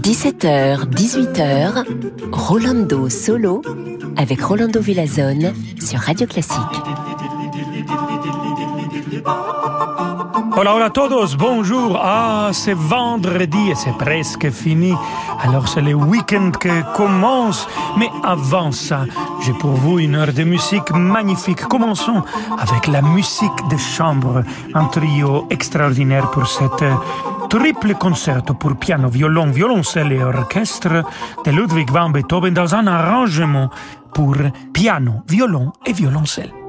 17h, 18h, Rolando Solo avec Rolando Villazone sur Radio Classique. Hola, hola a todos, bonjour. Ah, c'est vendredi et c'est presque fini. Alors c'est le week-end qui commence. Mais avant ça, j'ai pour vous une heure de musique magnifique. Commençons avec la musique de chambre, un trio extraordinaire pour cette triple concerto pour piano, violon, violoncelle et orchestre de Ludwig van Beethoven dans un arrangement pour piano, violon et violoncelle.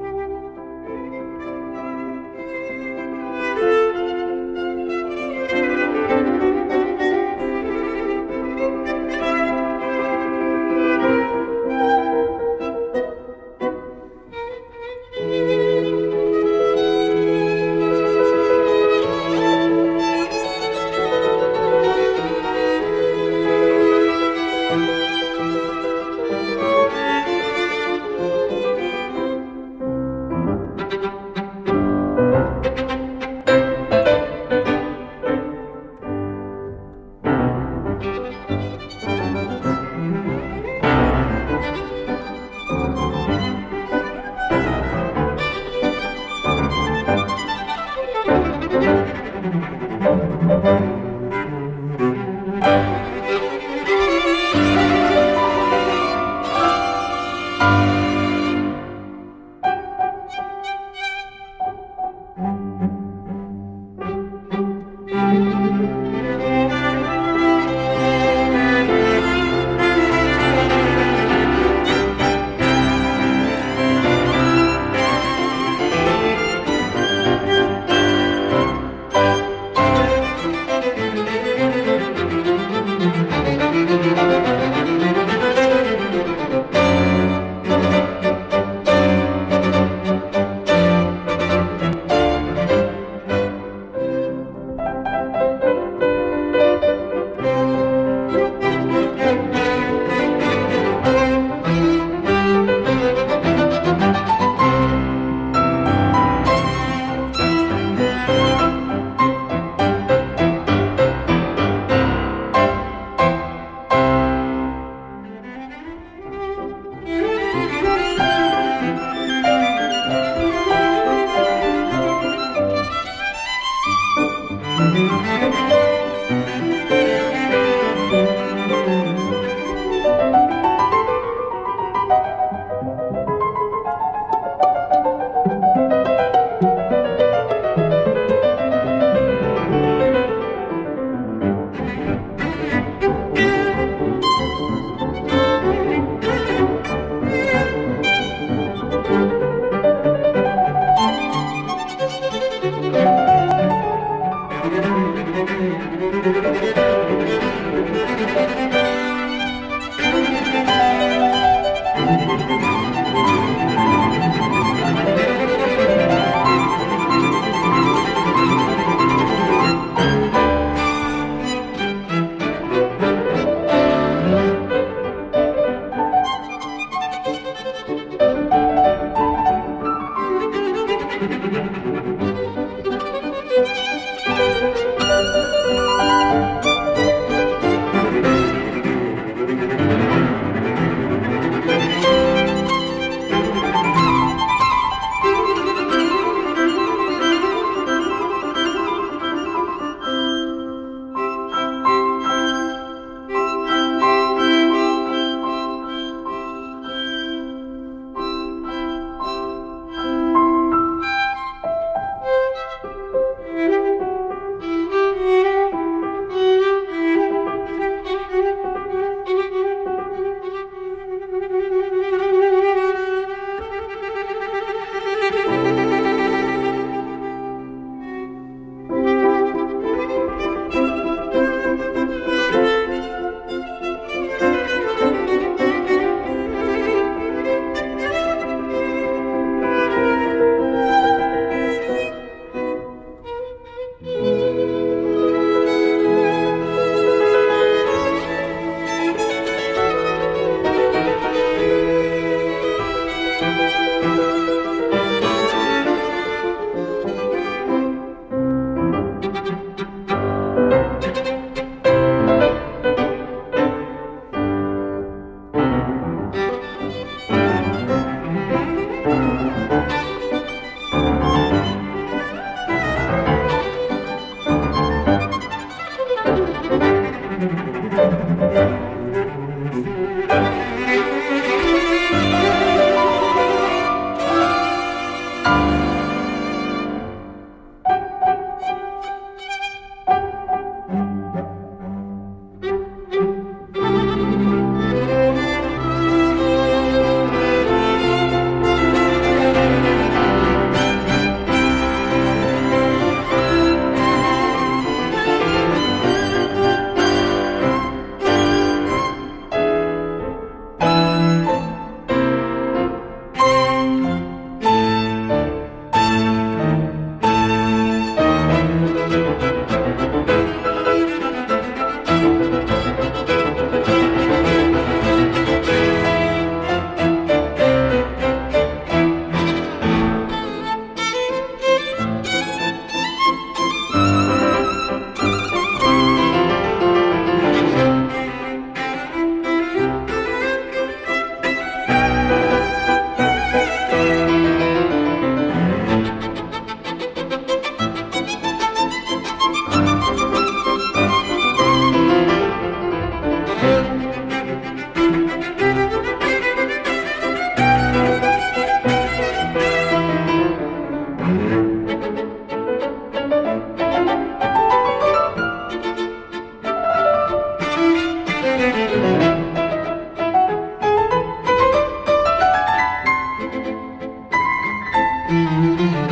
Música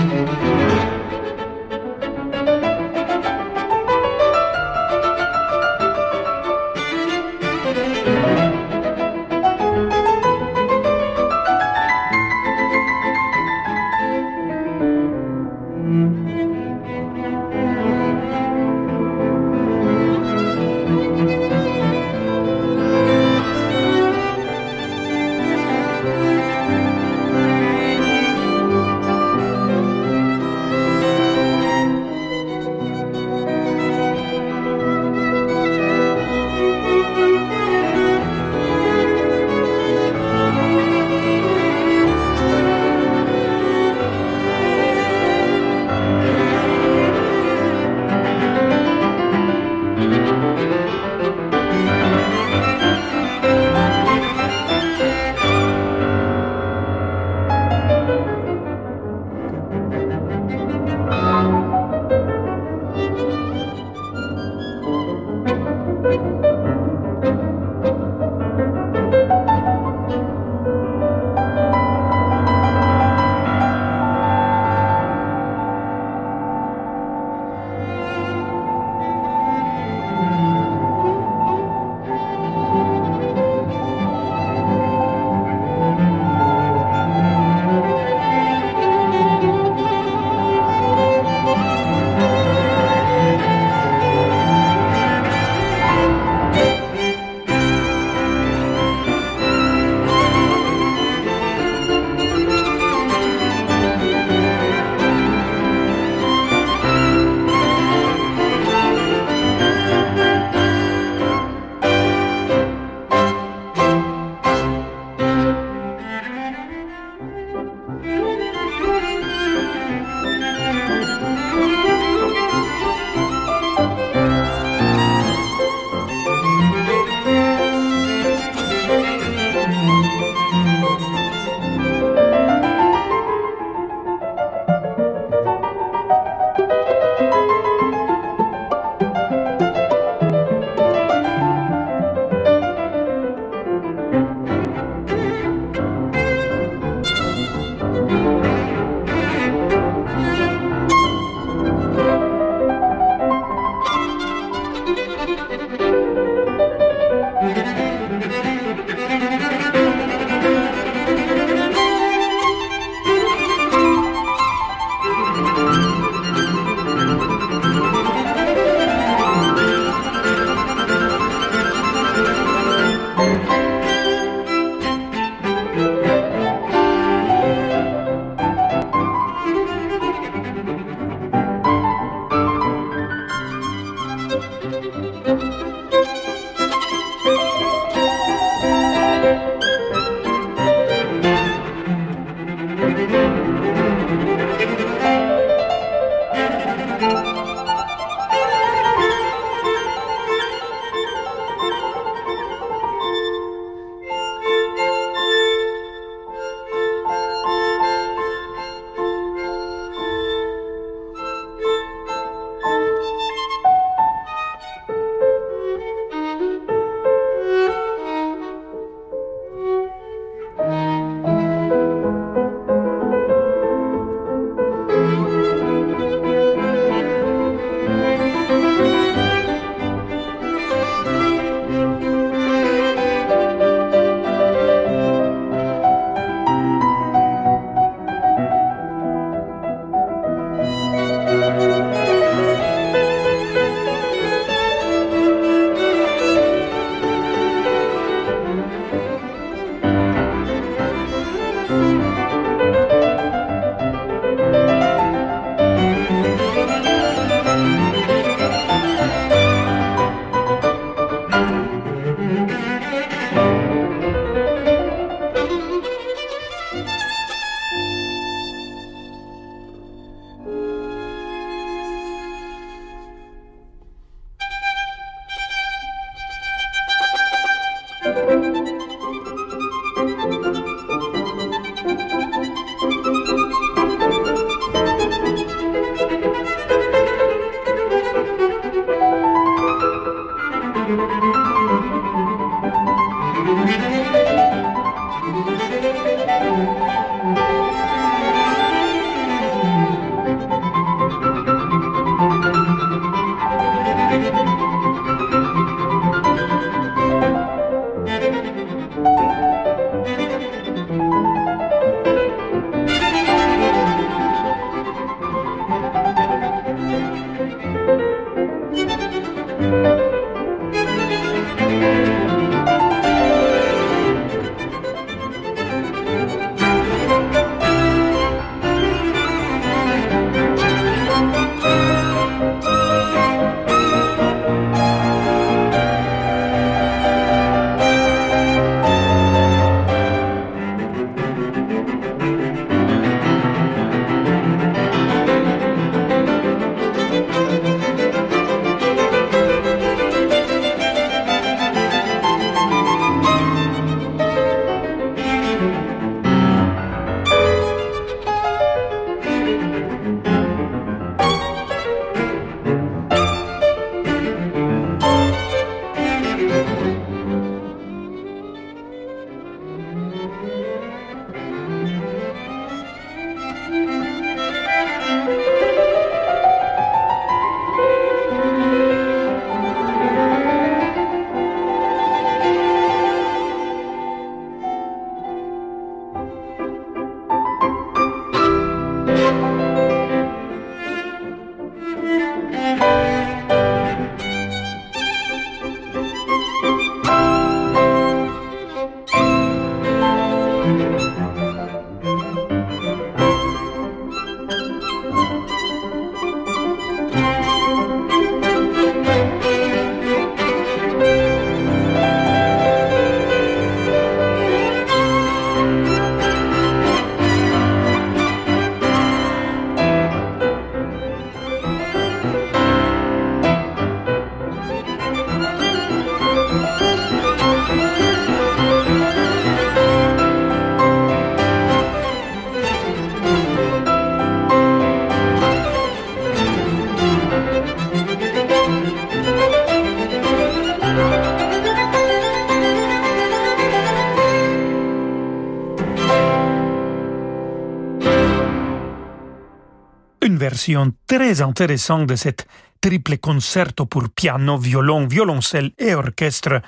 très intéressante de cette triple concerto pour piano, violon, violoncelle et orchestre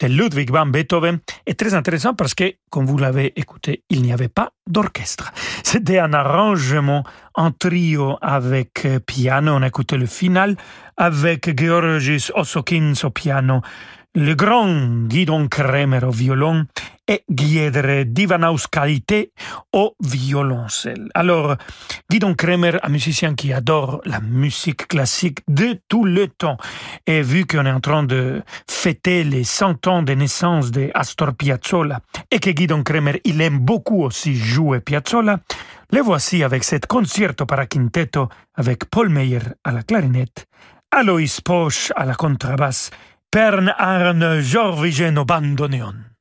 de Ludwig van Beethoven est très intéressant parce que, comme vous l'avez écouté, il n'y avait pas d'orchestre. C'était un arrangement en trio avec piano. On a écouté le final avec Georgis Osokins au piano, le grand Guidon Kremer au violon et Giedre Divanauskaite au violoncelle. Alors, Guidon Kremer, un musicien qui adore la musique classique de tout le temps, et vu qu'on est en train de fêter les 100 ans de naissance de Astor Piazzolla, et que Guidon Kremer, il aime beaucoup aussi jouer Piazzolla, le voici avec cette concerto para quintetto avec Paul Meyer à la clarinette, Alois Posch à la contrebasse, Pern Arne Jorvigen au bandoneon.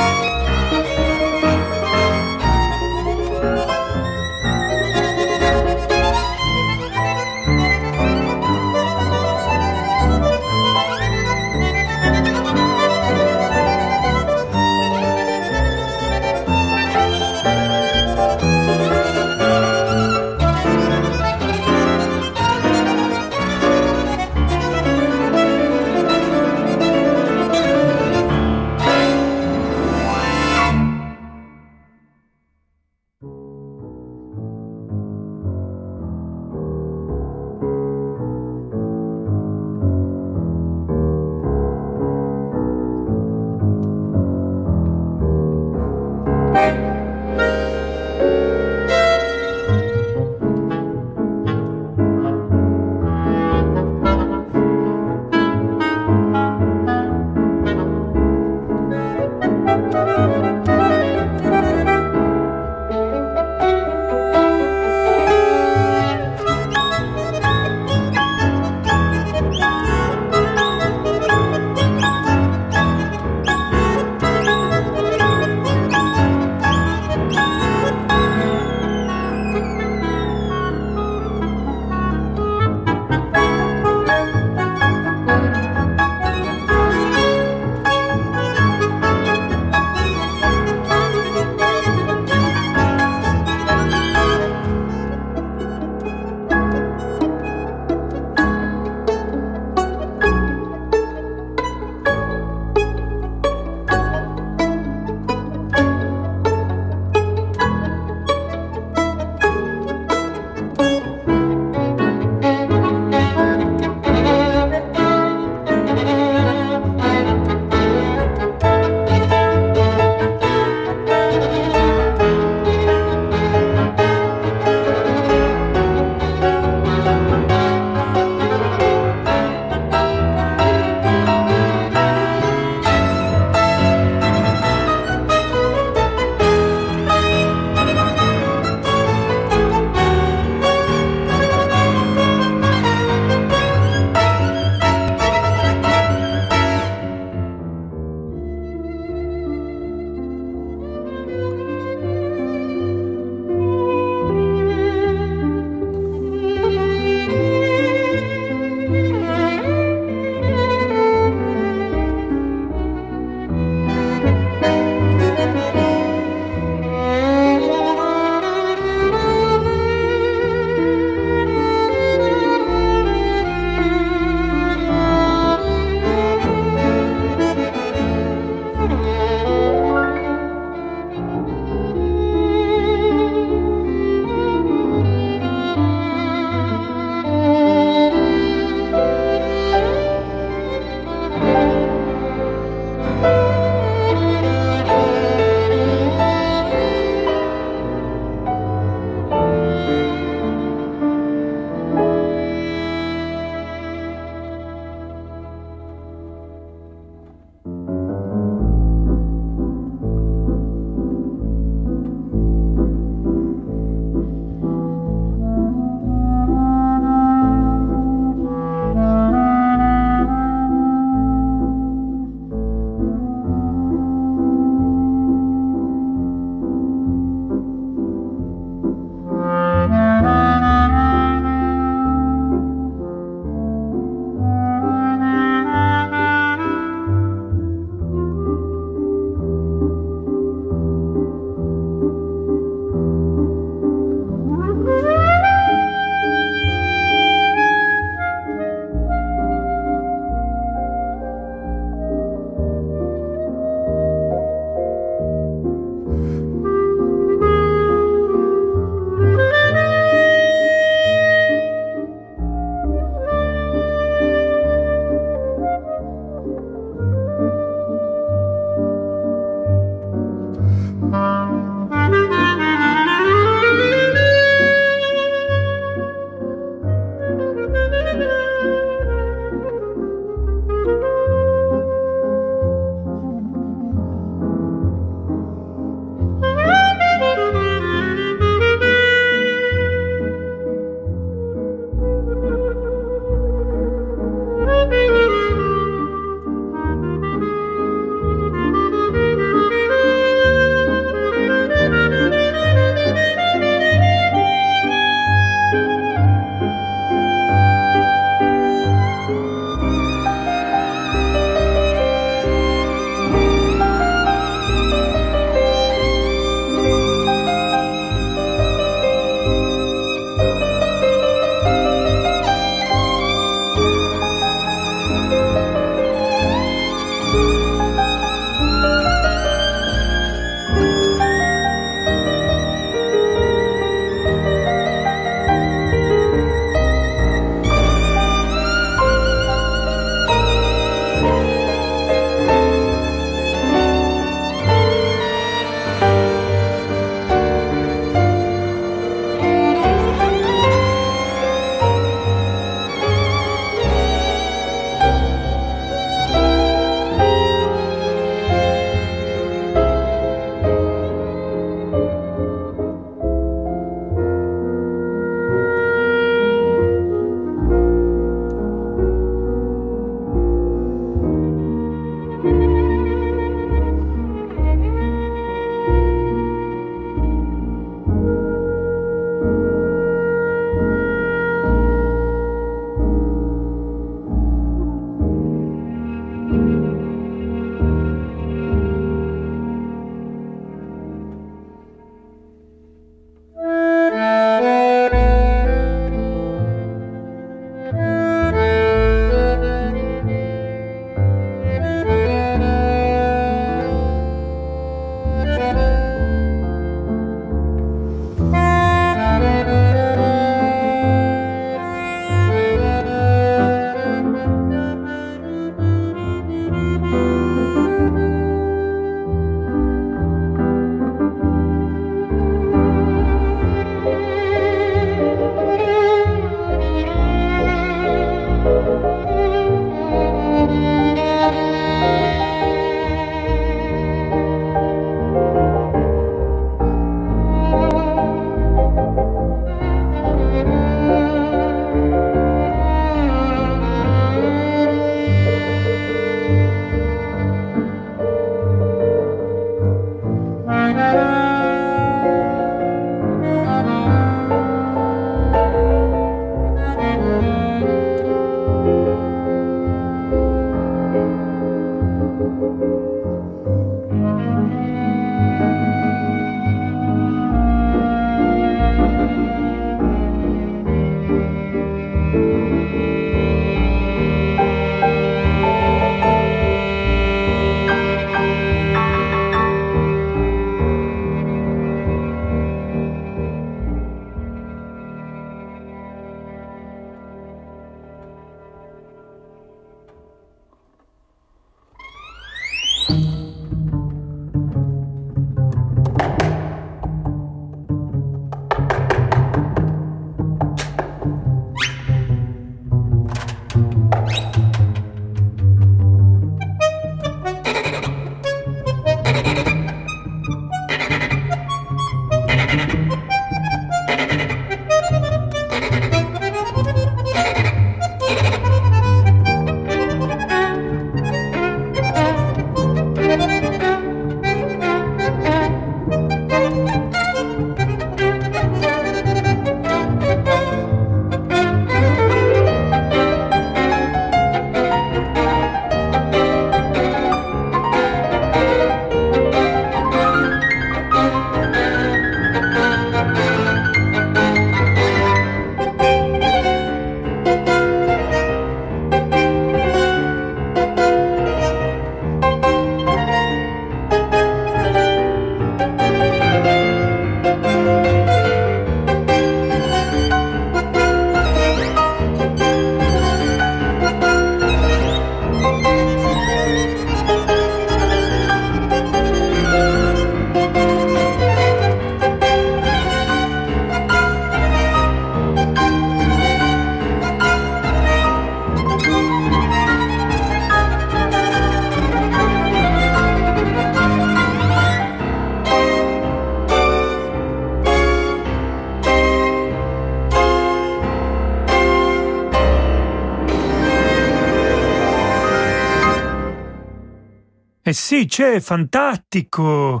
E sì, c'è fantastico!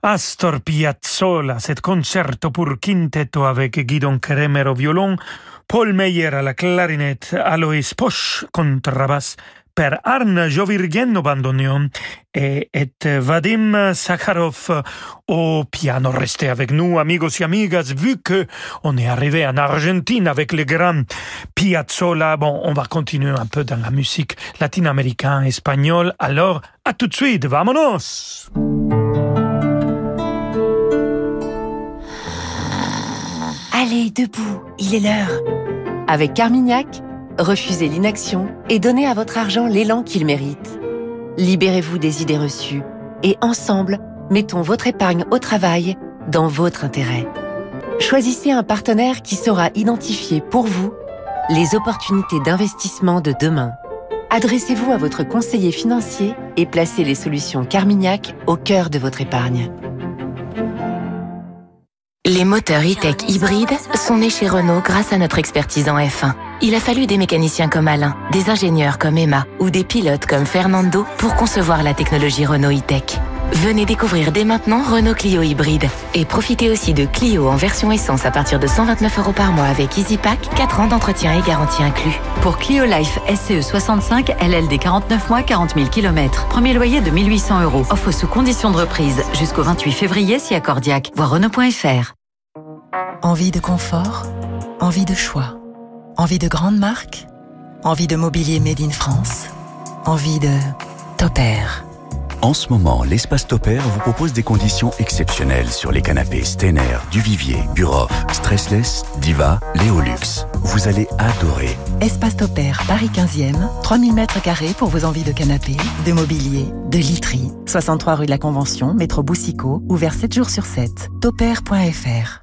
Astor Piazzolla, cet concerto pour quintetto avec Guidon Kremer au violon, Paul Meyer à la clarinette, Alois Posch contrabasse, per Arne bandoneon et, et Vadim Sakharov au piano. Restez avec nous, amigos et amigas, vu que on est arrivé en Argentine avec le grand Piazzolla. Bon, on va continuer un peu dans la musique latino-américaine, espagnole. Alors, à tout de suite, vamonos! Allez, debout, il est l'heure. Avec Carmignac, refusez l'inaction et donnez à votre argent l'élan qu'il mérite. Libérez-vous des idées reçues et ensemble, mettons votre épargne au travail dans votre intérêt. Choisissez un partenaire qui saura identifier pour vous les opportunités d'investissement de demain. Adressez-vous à votre conseiller financier et placez les solutions Carmignac au cœur de votre épargne. Les moteurs e-tech hybrides sont nés chez Renault grâce à notre expertise en F1. Il a fallu des mécaniciens comme Alain, des ingénieurs comme Emma ou des pilotes comme Fernando pour concevoir la technologie Renault e-tech. Venez découvrir dès maintenant Renault Clio hybride et profitez aussi de Clio en version essence à partir de 129 euros par mois avec EasyPack, 4 ans d'entretien et garantie inclus. Pour Clio Life SCE 65, LLD 49 mois, 40 000 km. Premier loyer de 1800 euros. Offre sous condition de reprise jusqu'au 28 février si accordiaque. Voir Renault.fr. Envie de confort Envie de choix Envie de grandes marques? Envie de mobilier made in France? Envie de Topair En ce moment, l'espace Topair vous propose des conditions exceptionnelles sur les canapés Stener, Duvivier, Buroff, Stressless, Diva, Léolux. Vous allez adorer. Espace Topair, Paris 15e, 3000 mètres carrés pour vos envies de canapé, de mobilier, de literie. 63 rue de la Convention, métro Boussicaut, ouvert 7 jours sur 7. Topair.fr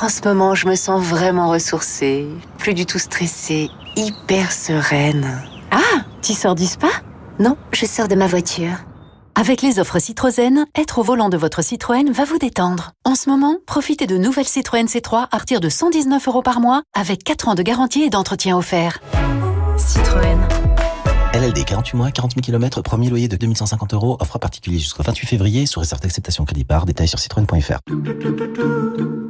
En ce moment, je me sens vraiment ressourcée, plus du tout stressée, hyper sereine. Ah, tu sors du spa? Non, je sors de ma voiture. Avec les offres Citroën, être au volant de votre Citroën va vous détendre. En ce moment, profitez de nouvelles Citroën C3 à partir de 119 euros par mois avec 4 ans de garantie et d'entretien offert. Citroën. LLD 48 mois, 40 000 km, premier loyer de 2150 euros, offre particulier jusqu'au 28 février, sous réserve d'acceptation crédit par, détail sur citroën.fr.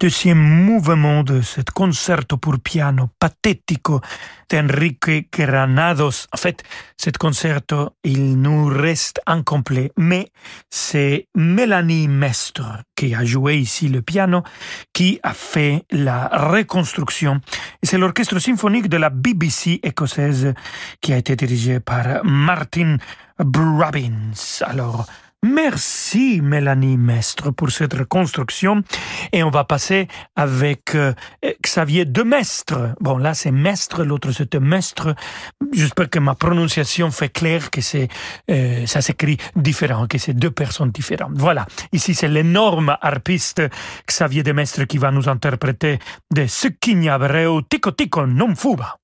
Deuxième mouvement de ce concerto pour piano pathético d'Enrique Granados. En fait, ce concerto, il nous reste incomplet, mais c'est Mélanie Mestre qui a joué ici le piano, qui a fait la reconstruction. C'est l'orchestre symphonique de la BBC écossaise qui a été dirigé par Martin Brabbins. Alors, Merci Mélanie Mestre pour cette reconstruction et on va passer avec euh, Xavier Demestre. Bon là c'est Mestre, l'autre c'est Mestre. J'espère que ma prononciation fait clair que c'est euh, ça s'écrit différent, que c'est deux personnes différentes. Voilà, ici c'est l'énorme harpiste Xavier Demestre qui va nous interpréter de Abreu Tico Tico Non Fuba.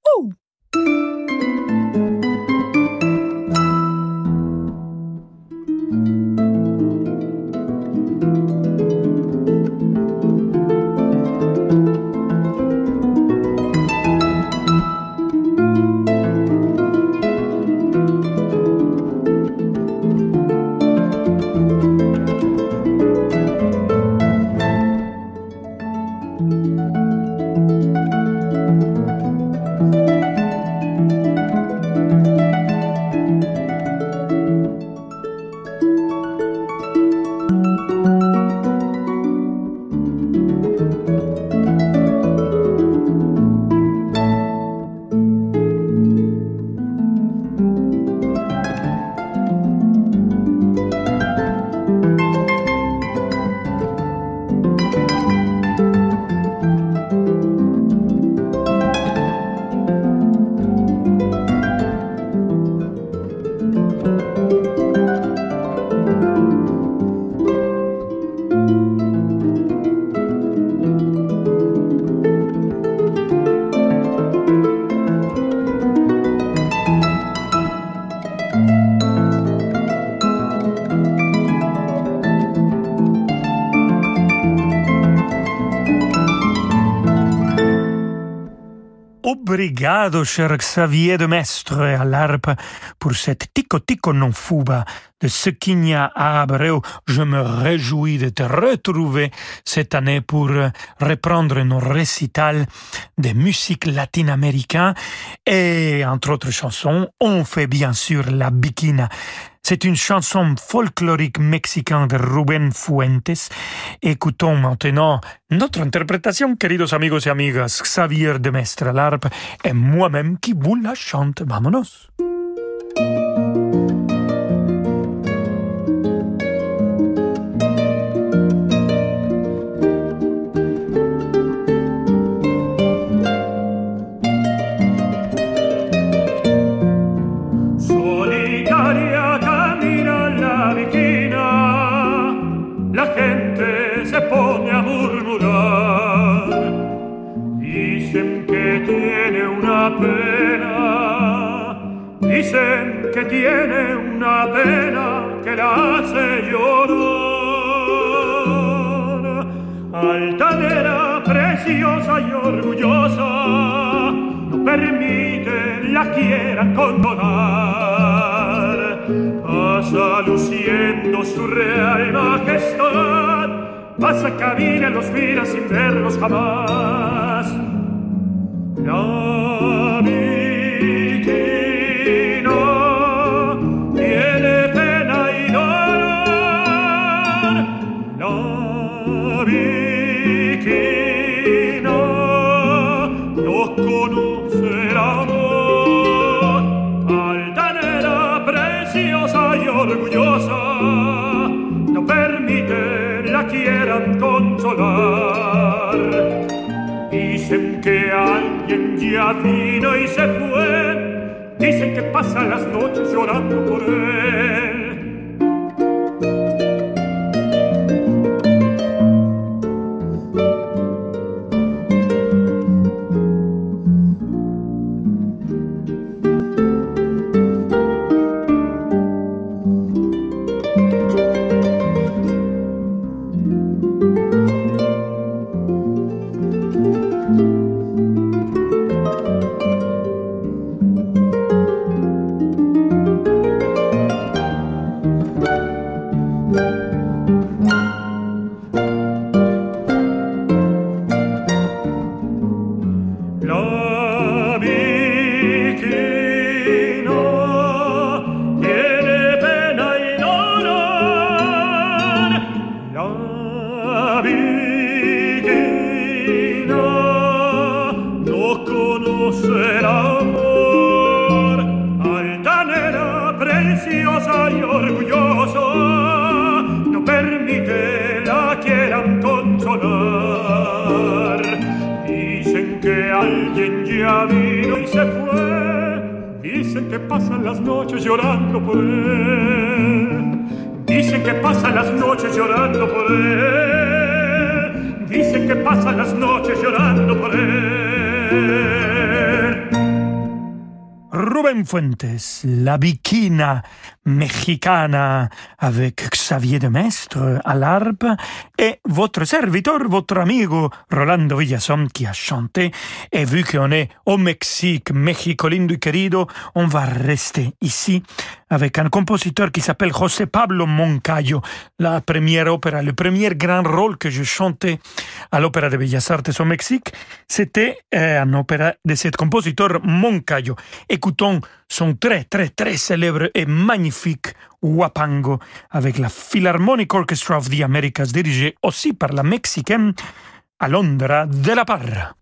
Obrigado, cher Xavier de Mestre, à l'harpe, pour cette tico tico non fuba de Sequinha à Abreu. Je me réjouis de te retrouver cette année pour reprendre nos récitals de musique latine-américaine et, entre autres chansons, on fait bien sûr la bikina. C'est une chanson folklorique mexicaine de Rubén Fuentes. Écoutons maintenant notre interprétation, queridos amigos et amigas, Xavier de Mestre à l'harpe et moi-même qui vous la chante. Vámonos! Una pena, dicen que tiene una pena que la hace llorar. Altanera, preciosa y orgullosa, no permite la quieran condonar. Pasa luciendo su real majestad, pasa camina, los mira sin verlos jamás. La vino y se fue. Dicen que pasa las noches llorando por él. y orgullosa no permite la quieran consolar. Dicen que alguien ya vino y se fue, dicen que pasan las noches llorando por él. Dicen que pasan las noches llorando por él. Dicen que pasan las noches llorando por él. Rubén Fuentes, La Viquina, mexicana avec Xavier de Mestre à l'arpe et votre serviteur, votre amigo Rolando Villason qui a chanté. Et vu qu'on est au Mexique, Mexico lindo y querido, on va rester ici avec un compositeur qui s'appelle José Pablo Moncayo. La première opéra, le premier grand rôle que je chantais à l'Opéra de Bellas Artes au Mexique, c'était euh, un opéra de ce compositeur Moncayo. Écoutons son très très très célèbre et magnifique Huapango avec la Philharmonic Orchestra of the Americas dirigée aussi par la Mexicaine Alondra de la Parra.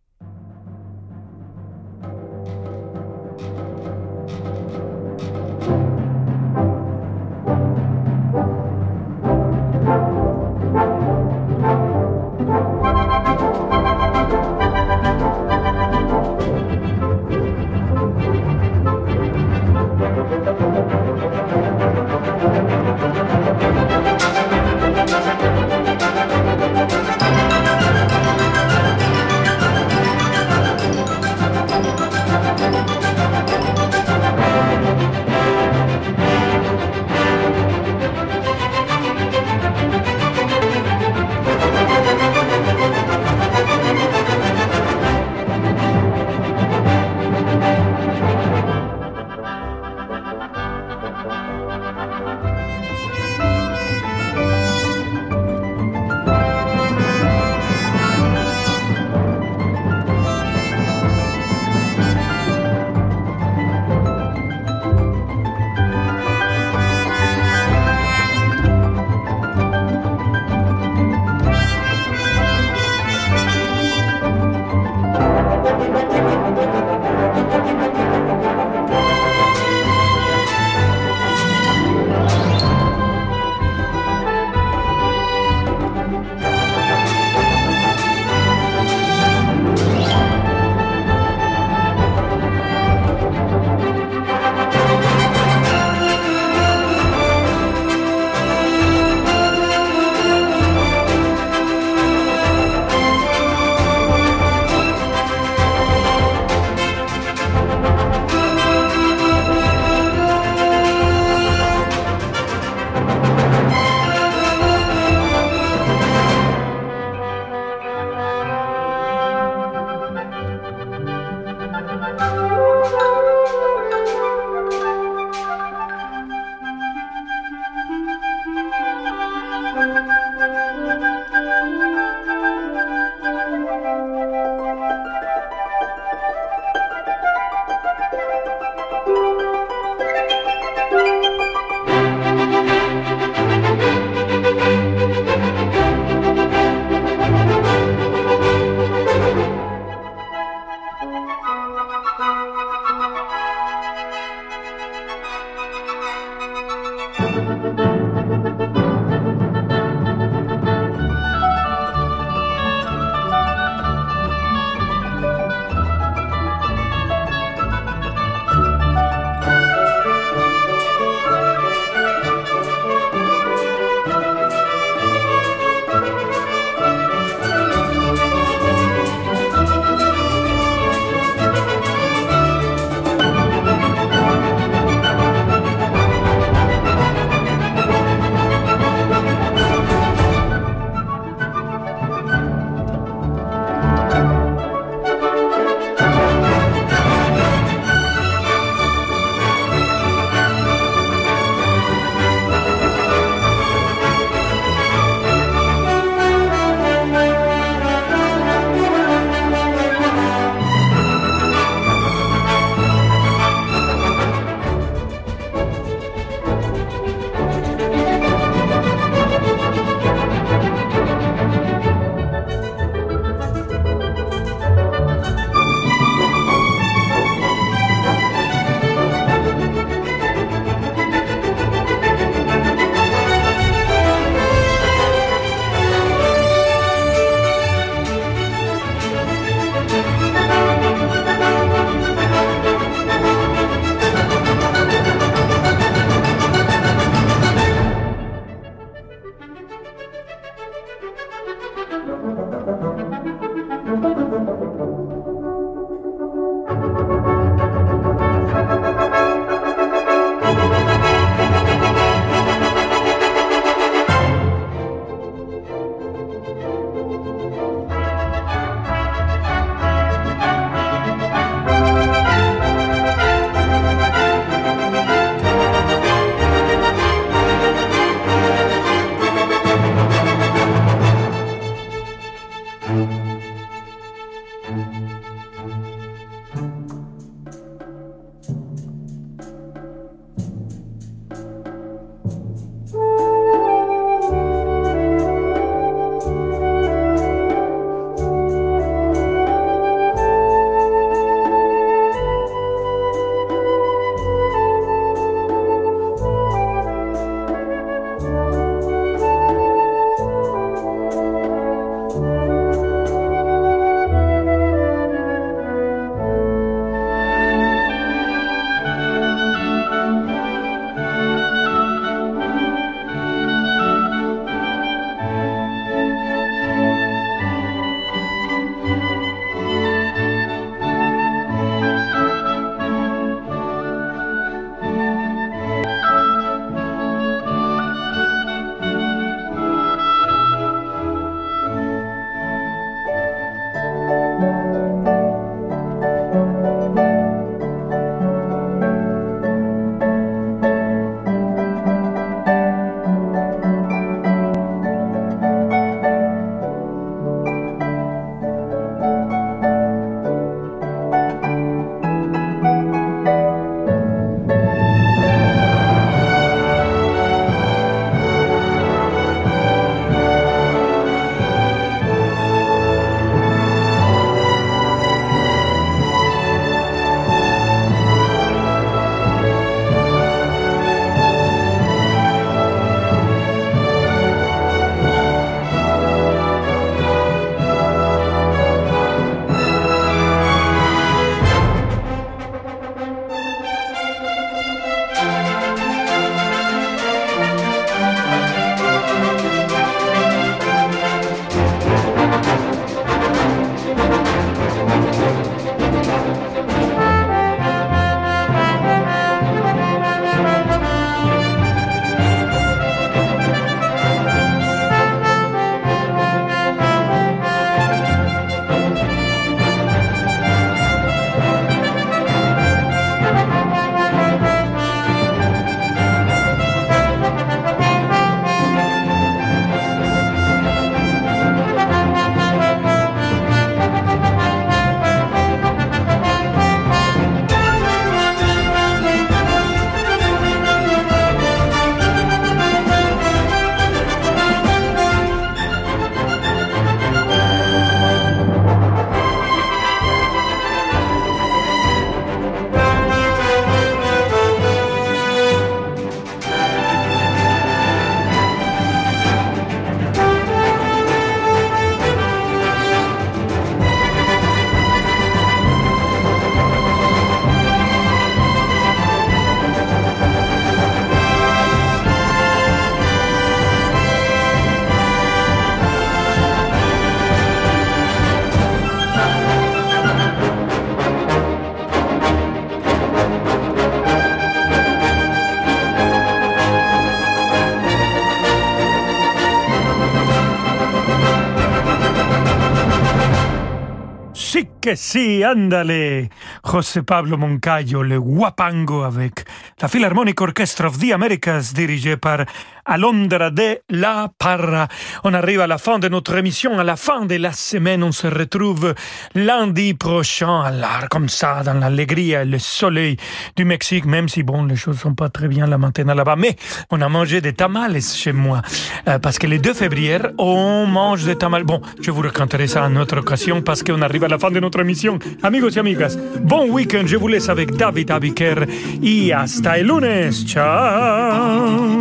Que sí, ándale. José Pablo Moncayo, le Guapango avec la Philharmonic Orchestra of the Americas dirigée par Alondra de la Parra. On arrive à la fin de notre émission, à la fin de la semaine. On se retrouve lundi prochain, à l'art, comme ça, dans l'allegrie et le soleil du Mexique, même si, bon, les choses sont pas très bien là maintenant là-bas. Mais on a mangé des tamales chez moi, euh, parce que les 2 février, on mange des tamales. Bon, je vous raconterai ça à une autre occasion, parce qu'on arrive à la fin de notre émission. Amigos y amigas, bon week-end. Je vous laisse avec David Abiker y hasta el lunes. Ciao.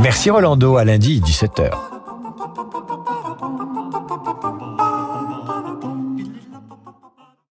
Merci Rolando, à lundi 17h.